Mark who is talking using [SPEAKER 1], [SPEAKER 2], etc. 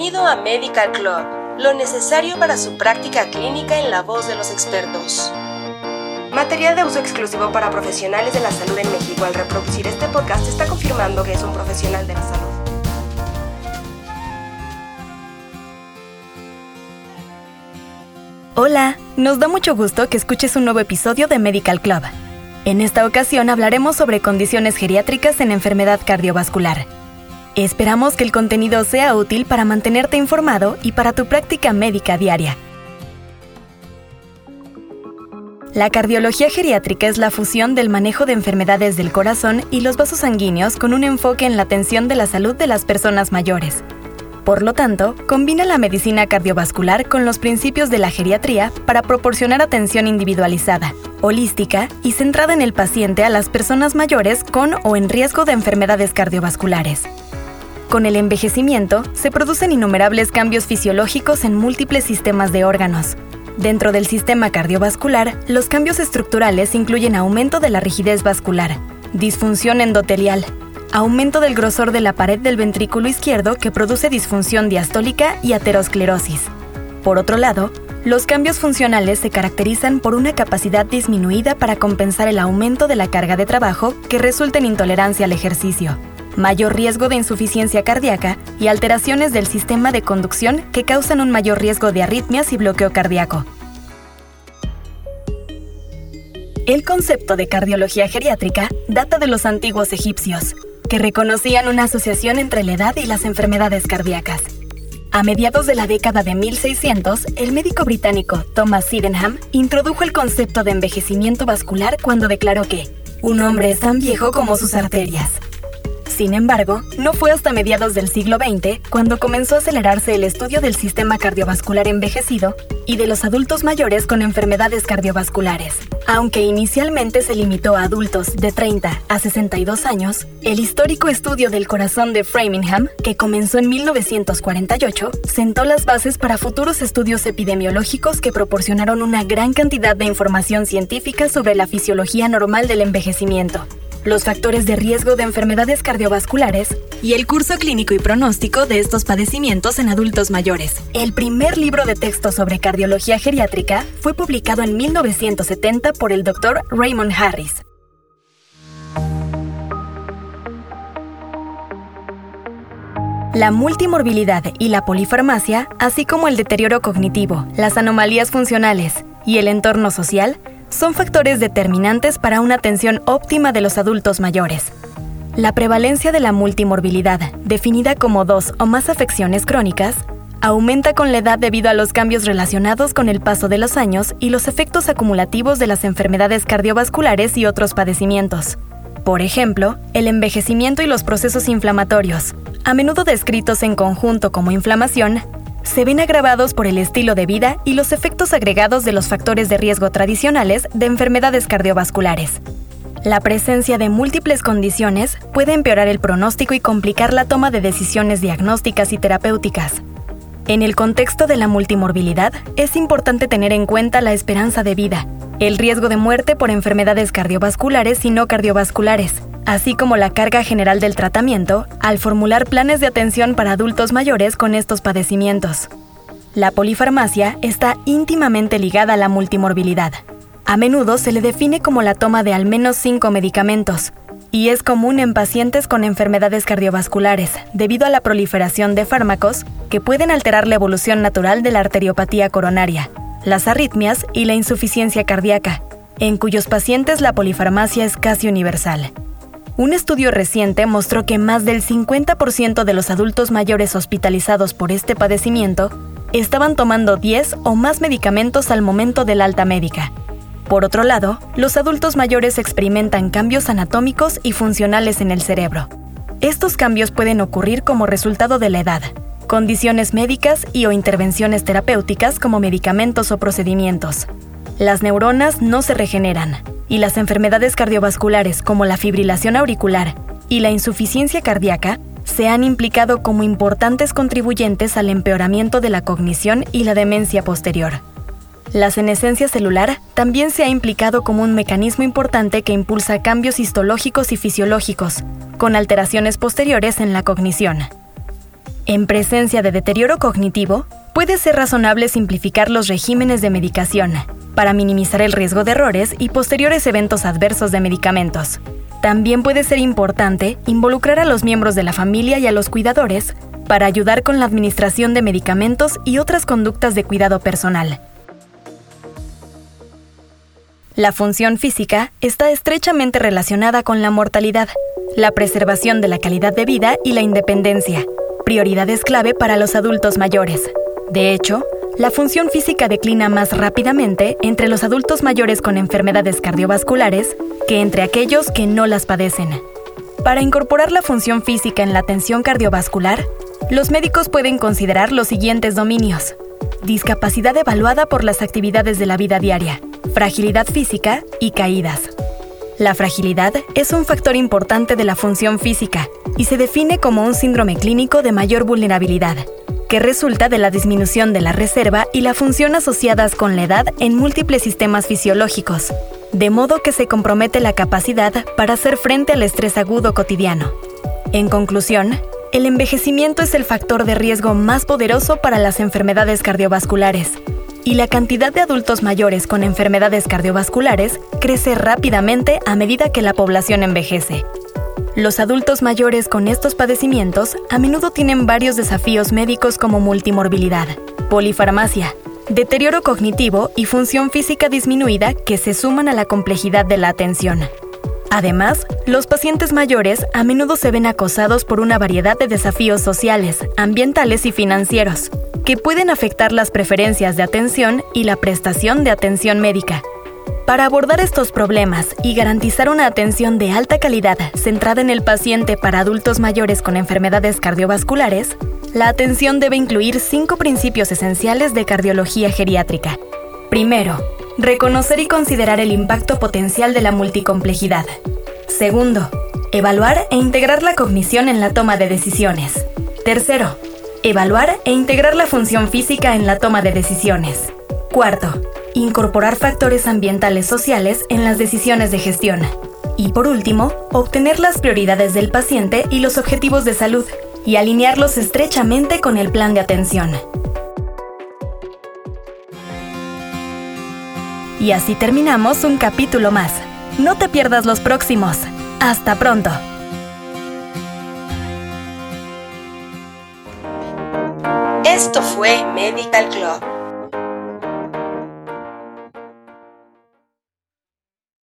[SPEAKER 1] Bienvenido a Medical Club, lo necesario para su práctica clínica en la voz de los expertos. Material de uso exclusivo para profesionales de la salud en México. Al reproducir este podcast está confirmando que es un profesional de la salud.
[SPEAKER 2] Hola, nos da mucho gusto que escuches un nuevo episodio de Medical Club. En esta ocasión hablaremos sobre condiciones geriátricas en enfermedad cardiovascular. Esperamos que el contenido sea útil para mantenerte informado y para tu práctica médica diaria. La cardiología geriátrica es la fusión del manejo de enfermedades del corazón y los vasos sanguíneos con un enfoque en la atención de la salud de las personas mayores. Por lo tanto, combina la medicina cardiovascular con los principios de la geriatría para proporcionar atención individualizada, holística y centrada en el paciente a las personas mayores con o en riesgo de enfermedades cardiovasculares. Con el envejecimiento, se producen innumerables cambios fisiológicos en múltiples sistemas de órganos. Dentro del sistema cardiovascular, los cambios estructurales incluyen aumento de la rigidez vascular, disfunción endotelial, aumento del grosor de la pared del ventrículo izquierdo que produce disfunción diastólica y aterosclerosis. Por otro lado, los cambios funcionales se caracterizan por una capacidad disminuida para compensar el aumento de la carga de trabajo que resulta en intolerancia al ejercicio mayor riesgo de insuficiencia cardíaca y alteraciones del sistema de conducción que causan un mayor riesgo de arritmias y bloqueo cardíaco. El concepto de cardiología geriátrica data de los antiguos egipcios, que reconocían una asociación entre la edad y las enfermedades cardíacas. A mediados de la década de 1600, el médico británico Thomas Sydenham introdujo el concepto de envejecimiento vascular cuando declaró que un hombre es tan viejo como sus arterias. Sin embargo, no fue hasta mediados del siglo XX cuando comenzó a acelerarse el estudio del sistema cardiovascular envejecido y de los adultos mayores con enfermedades cardiovasculares. Aunque inicialmente se limitó a adultos de 30 a 62 años, el histórico estudio del corazón de Framingham, que comenzó en 1948, sentó las bases para futuros estudios epidemiológicos que proporcionaron una gran cantidad de información científica sobre la fisiología normal del envejecimiento los factores de riesgo de enfermedades cardiovasculares y el curso clínico y pronóstico de estos padecimientos en adultos mayores. El primer libro de texto sobre cardiología geriátrica fue publicado en 1970 por el Dr. Raymond Harris. La multimorbilidad y la polifarmacia, así como el deterioro cognitivo, las anomalías funcionales y el entorno social, son factores determinantes para una atención óptima de los adultos mayores. La prevalencia de la multimorbilidad, definida como dos o más afecciones crónicas, aumenta con la edad debido a los cambios relacionados con el paso de los años y los efectos acumulativos de las enfermedades cardiovasculares y otros padecimientos. Por ejemplo, el envejecimiento y los procesos inflamatorios, a menudo descritos en conjunto como inflamación, se ven agravados por el estilo de vida y los efectos agregados de los factores de riesgo tradicionales de enfermedades cardiovasculares. La presencia de múltiples condiciones puede empeorar el pronóstico y complicar la toma de decisiones diagnósticas y terapéuticas. En el contexto de la multimorbilidad, es importante tener en cuenta la esperanza de vida, el riesgo de muerte por enfermedades cardiovasculares y no cardiovasculares, así como la carga general del tratamiento al formular planes de atención para adultos mayores con estos padecimientos. La polifarmacia está íntimamente ligada a la multimorbilidad. A menudo se le define como la toma de al menos cinco medicamentos, y es común en pacientes con enfermedades cardiovasculares debido a la proliferación de fármacos que pueden alterar la evolución natural de la arteriopatía coronaria, las arritmias y la insuficiencia cardíaca, en cuyos pacientes la polifarmacia es casi universal. Un estudio reciente mostró que más del 50% de los adultos mayores hospitalizados por este padecimiento estaban tomando 10 o más medicamentos al momento del alta médica. Por otro lado, los adultos mayores experimentan cambios anatómicos y funcionales en el cerebro. Estos cambios pueden ocurrir como resultado de la edad, condiciones médicas y o intervenciones terapéuticas como medicamentos o procedimientos. Las neuronas no se regeneran, y las enfermedades cardiovasculares como la fibrilación auricular y la insuficiencia cardíaca se han implicado como importantes contribuyentes al empeoramiento de la cognición y la demencia posterior. La senescencia celular también se ha implicado como un mecanismo importante que impulsa cambios histológicos y fisiológicos, con alteraciones posteriores en la cognición. En presencia de deterioro cognitivo, puede ser razonable simplificar los regímenes de medicación para minimizar el riesgo de errores y posteriores eventos adversos de medicamentos. También puede ser importante involucrar a los miembros de la familia y a los cuidadores para ayudar con la administración de medicamentos y otras conductas de cuidado personal. La función física está estrechamente relacionada con la mortalidad, la preservación de la calidad de vida y la independencia, prioridades clave para los adultos mayores. De hecho, la función física declina más rápidamente entre los adultos mayores con enfermedades cardiovasculares que entre aquellos que no las padecen. Para incorporar la función física en la atención cardiovascular, los médicos pueden considerar los siguientes dominios. Discapacidad evaluada por las actividades de la vida diaria, fragilidad física y caídas. La fragilidad es un factor importante de la función física y se define como un síndrome clínico de mayor vulnerabilidad, que resulta de la disminución de la reserva y la función asociadas con la edad en múltiples sistemas fisiológicos, de modo que se compromete la capacidad para hacer frente al estrés agudo cotidiano. En conclusión, el envejecimiento es el factor de riesgo más poderoso para las enfermedades cardiovasculares, y la cantidad de adultos mayores con enfermedades cardiovasculares crece rápidamente a medida que la población envejece. Los adultos mayores con estos padecimientos a menudo tienen varios desafíos médicos como multimorbilidad, polifarmacia, deterioro cognitivo y función física disminuida que se suman a la complejidad de la atención. Además, los pacientes mayores a menudo se ven acosados por una variedad de desafíos sociales, ambientales y financieros, que pueden afectar las preferencias de atención y la prestación de atención médica, para abordar estos problemas y garantizar una atención de alta calidad centrada en el paciente para adultos mayores con enfermedades cardiovasculares, la atención debe incluir cinco principios esenciales de cardiología geriátrica. Primero, reconocer y considerar el impacto potencial de la multicomplejidad. Segundo, evaluar e integrar la cognición en la toma de decisiones. Tercero, evaluar e integrar la función física en la toma de decisiones. Cuarto, incorporar factores ambientales sociales en las decisiones de gestión. Y por último, obtener las prioridades del paciente y los objetivos de salud y alinearlos estrechamente con el plan de atención. Y así terminamos un capítulo más. No te pierdas los próximos. Hasta pronto.
[SPEAKER 1] Esto fue Medical Club